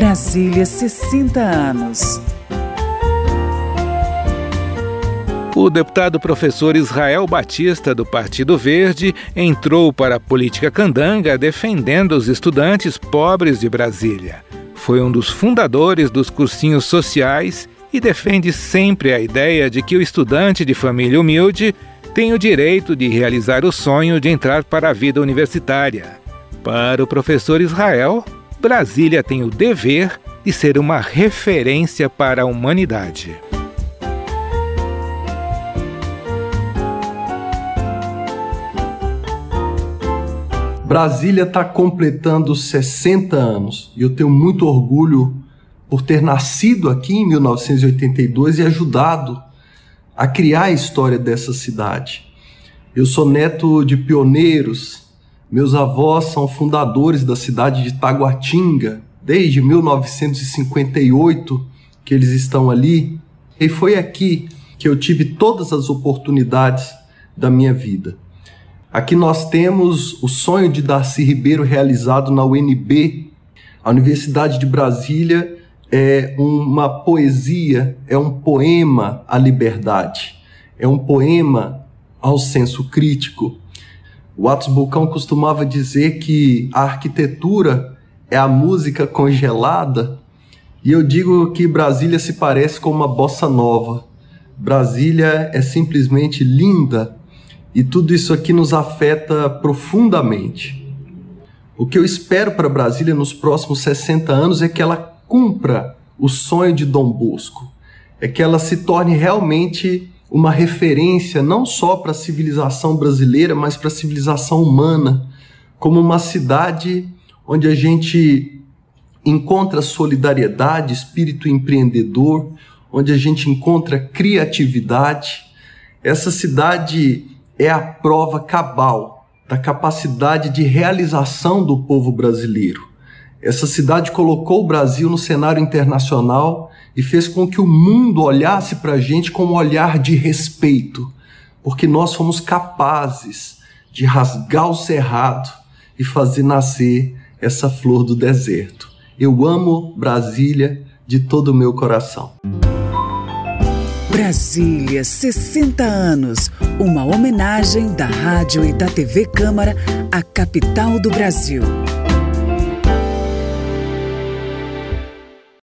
Brasília 60 anos. O deputado professor Israel Batista, do Partido Verde, entrou para a política candanga defendendo os estudantes pobres de Brasília. Foi um dos fundadores dos cursinhos sociais e defende sempre a ideia de que o estudante de família humilde tem o direito de realizar o sonho de entrar para a vida universitária. Para o professor Israel, Brasília tem o dever de ser uma referência para a humanidade. Brasília está completando 60 anos e eu tenho muito orgulho por ter nascido aqui em 1982 e ajudado a criar a história dessa cidade. Eu sou neto de pioneiros, meus avós são fundadores da cidade de Taguatinga, desde 1958 que eles estão ali, e foi aqui que eu tive todas as oportunidades da minha vida. Aqui nós temos o sonho de Darcy Ribeiro realizado na UNB, a Universidade de Brasília é uma poesia, é um poema à liberdade, é um poema ao senso crítico. O Atos Bulcão costumava dizer que a arquitetura é a música congelada, e eu digo que Brasília se parece com uma bossa nova. Brasília é simplesmente linda e tudo isso aqui nos afeta profundamente. O que eu espero para Brasília nos próximos 60 anos é que ela cumpra o sonho de Dom Bosco, é que ela se torne realmente uma referência não só para a civilização brasileira, mas para a civilização humana, como uma cidade onde a gente encontra solidariedade, espírito empreendedor, onde a gente encontra criatividade. Essa cidade é a prova cabal da capacidade de realização do povo brasileiro. Essa cidade colocou o Brasil no cenário internacional e fez com que o mundo olhasse para a gente com um olhar de respeito, porque nós fomos capazes de rasgar o cerrado e fazer nascer essa flor do deserto. Eu amo Brasília de todo o meu coração. Brasília, 60 anos. Uma homenagem da Rádio e da TV Câmara à capital do Brasil.